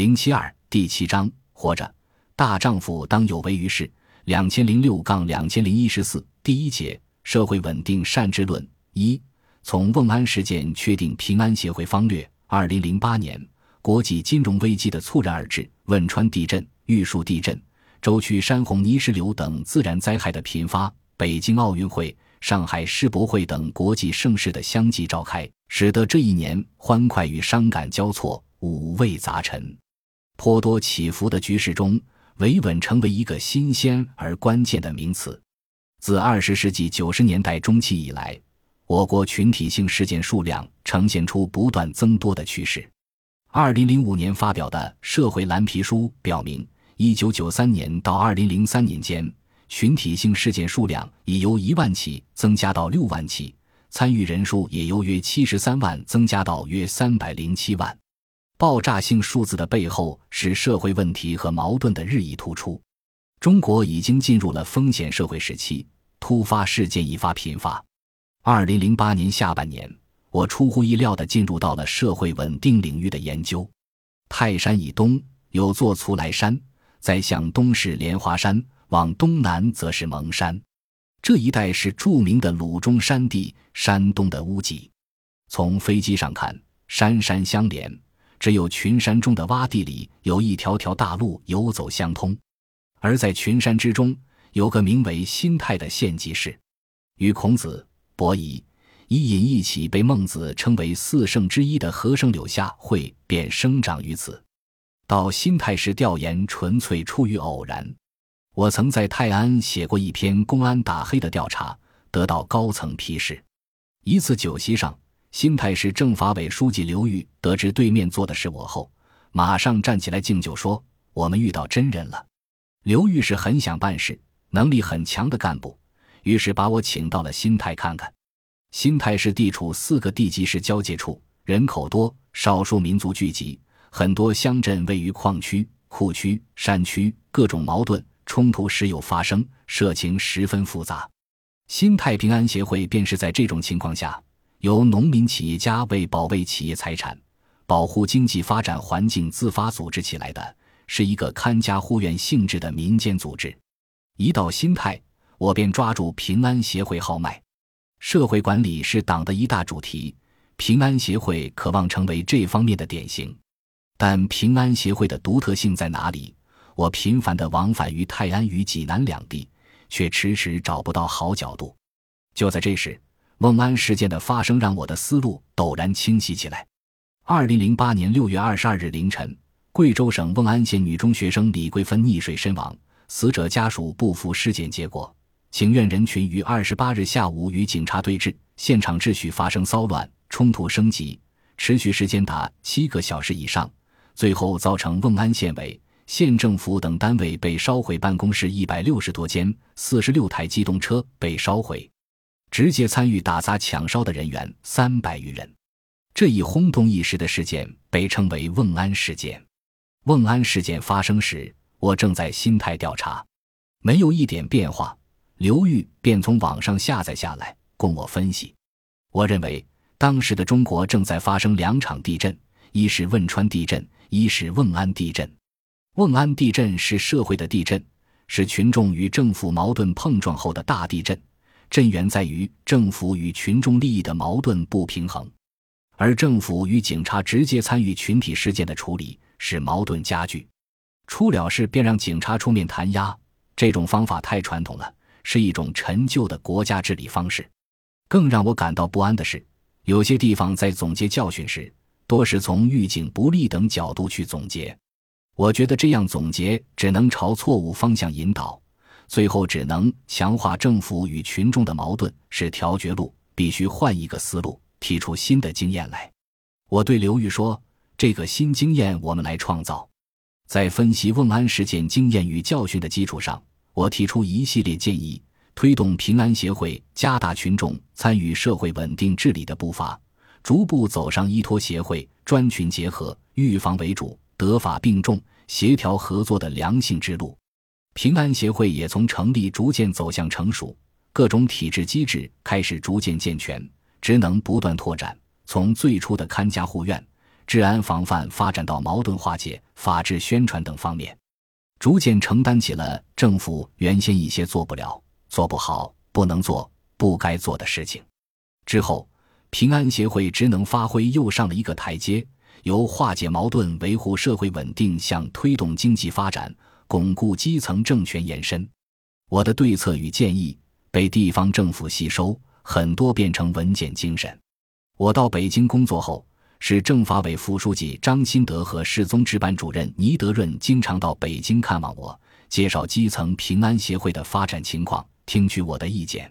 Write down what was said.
零七二第七章活着，大丈夫当有为于世。两千零六杠两千零一十四第一节社会稳定善治论一从瓮安事件确定平安协会方略。二零零八年，国际金融危机的猝然而至，汶川地震、玉树地震、舟曲山洪泥石流等自然灾害的频发，北京奥运会、上海世博会等国际盛事的相继召开，使得这一年欢快与伤感交错，五味杂陈。颇多起伏的局势中，维稳成为一个新鲜而关键的名词。自二十世纪九十年代中期以来，我国群体性事件数量呈现出不断增多的趋势。二零零五年发表的《社会蓝皮书》表明，一九九三年到二零零三年间，群体性事件数量已由一万起增加到六万起，参与人数也由约七十三万增加到约三百零七万。爆炸性数字的背后是社会问题和矛盾的日益突出。中国已经进入了风险社会时期，突发事件一发频发。二零零八年下半年，我出乎意料地进入到了社会稳定领域的研究。泰山以东有座徂徕山，在向东是莲花山，往东南则是蒙山。这一带是著名的鲁中山地，山东的屋脊。从飞机上看，山山相连。只有群山中的洼地里有一条条大路游走相通，而在群山之中有个名为心泰的县级市，与孔子、伯夷、伊尹一起被孟子称为四圣之一的和生柳下惠便生长于此。到新泰市调研纯粹出于偶然，我曾在泰安写过一篇公安打黑的调查，得到高层批示。一次酒席上。新泰市政法委书记刘玉得知对面坐的是我后，马上站起来敬酒说：“我们遇到真人了。”刘玉是很想办事、能力很强的干部，于是把我请到了新泰看看。新泰市地处四个地级市交界处，人口多，少数民族聚集，很多乡镇位于矿区、库区、山区，各种矛盾冲突时有发生，社情十分复杂。新泰平安协会便是在这种情况下。由农民企业家为保卫企业财产、保护经济发展环境自发组织起来的，是一个看家护院性质的民间组织。一到心态，我便抓住平安协会号脉。社会管理是党的一大主题，平安协会渴望成为这方面的典型。但平安协会的独特性在哪里？我频繁地往返于泰安与济南两地，却迟迟找不到好角度。就在这时。瓮安事件的发生让我的思路陡然清晰起来。二零零八年六月二十二日凌晨，贵州省瓮安县女中学生李桂芬溺水身亡，死者家属不服尸检结果，请愿人群于二十八日下午与警察对峙，现场秩序发生骚乱，冲突升级，持续时间达七个小时以上，最后造成瓮安县委、县政府等单位被烧毁，办公室一百六十多间，四十六台机动车被烧毁。直接参与打砸抢烧的人员三百余人，这一轰动一时的事件被称为“瓮安事件”。瓮安事件发生时，我正在心态调查，没有一点变化。刘玉便从网上下载下来供我分析。我认为，当时的中国正在发生两场地震：一是汶川地震，一是瓮安地震。瓮安地震是社会的地震，是群众与政府矛盾碰撞后的大地震。震源在于政府与群众利益的矛盾不平衡，而政府与警察直接参与群体事件的处理，使矛盾加剧。出了事便让警察出面弹压，这种方法太传统了，是一种陈旧的国家治理方式。更让我感到不安的是，有些地方在总结教训时，多是从预警不利等角度去总结。我觉得这样总结只能朝错误方向引导。最后只能强化政府与群众的矛盾，是调绝路，必须换一个思路，提出新的经验来。我对刘玉说：“这个新经验我们来创造。”在分析瓮安事件经验与教训的基础上，我提出一系列建议，推动平安协会加大群众参与社会稳定治理的步伐，逐步走上依托协会、专群结合、预防为主、德法并重、协调合作的良性之路。平安协会也从成立逐渐走向成熟，各种体制机制开始逐渐健全，职能不断拓展。从最初的看家护院，治安防范发展到矛盾化解、法治宣传等方面，逐渐承担起了政府原先一些做不了、做不好、不能做、不该做的事情。之后，平安协会职能发挥又上了一个台阶，由化解矛盾、维护社会稳定向推动经济发展、巩固基层政权延伸。我的对策与建议被地方政府吸收，很多变成文件精神。我到北京工作后。市政法委副书记张新德和市综治办主任倪德润经常到北京看望我，介绍基层平安协会的发展情况，听取我的意见。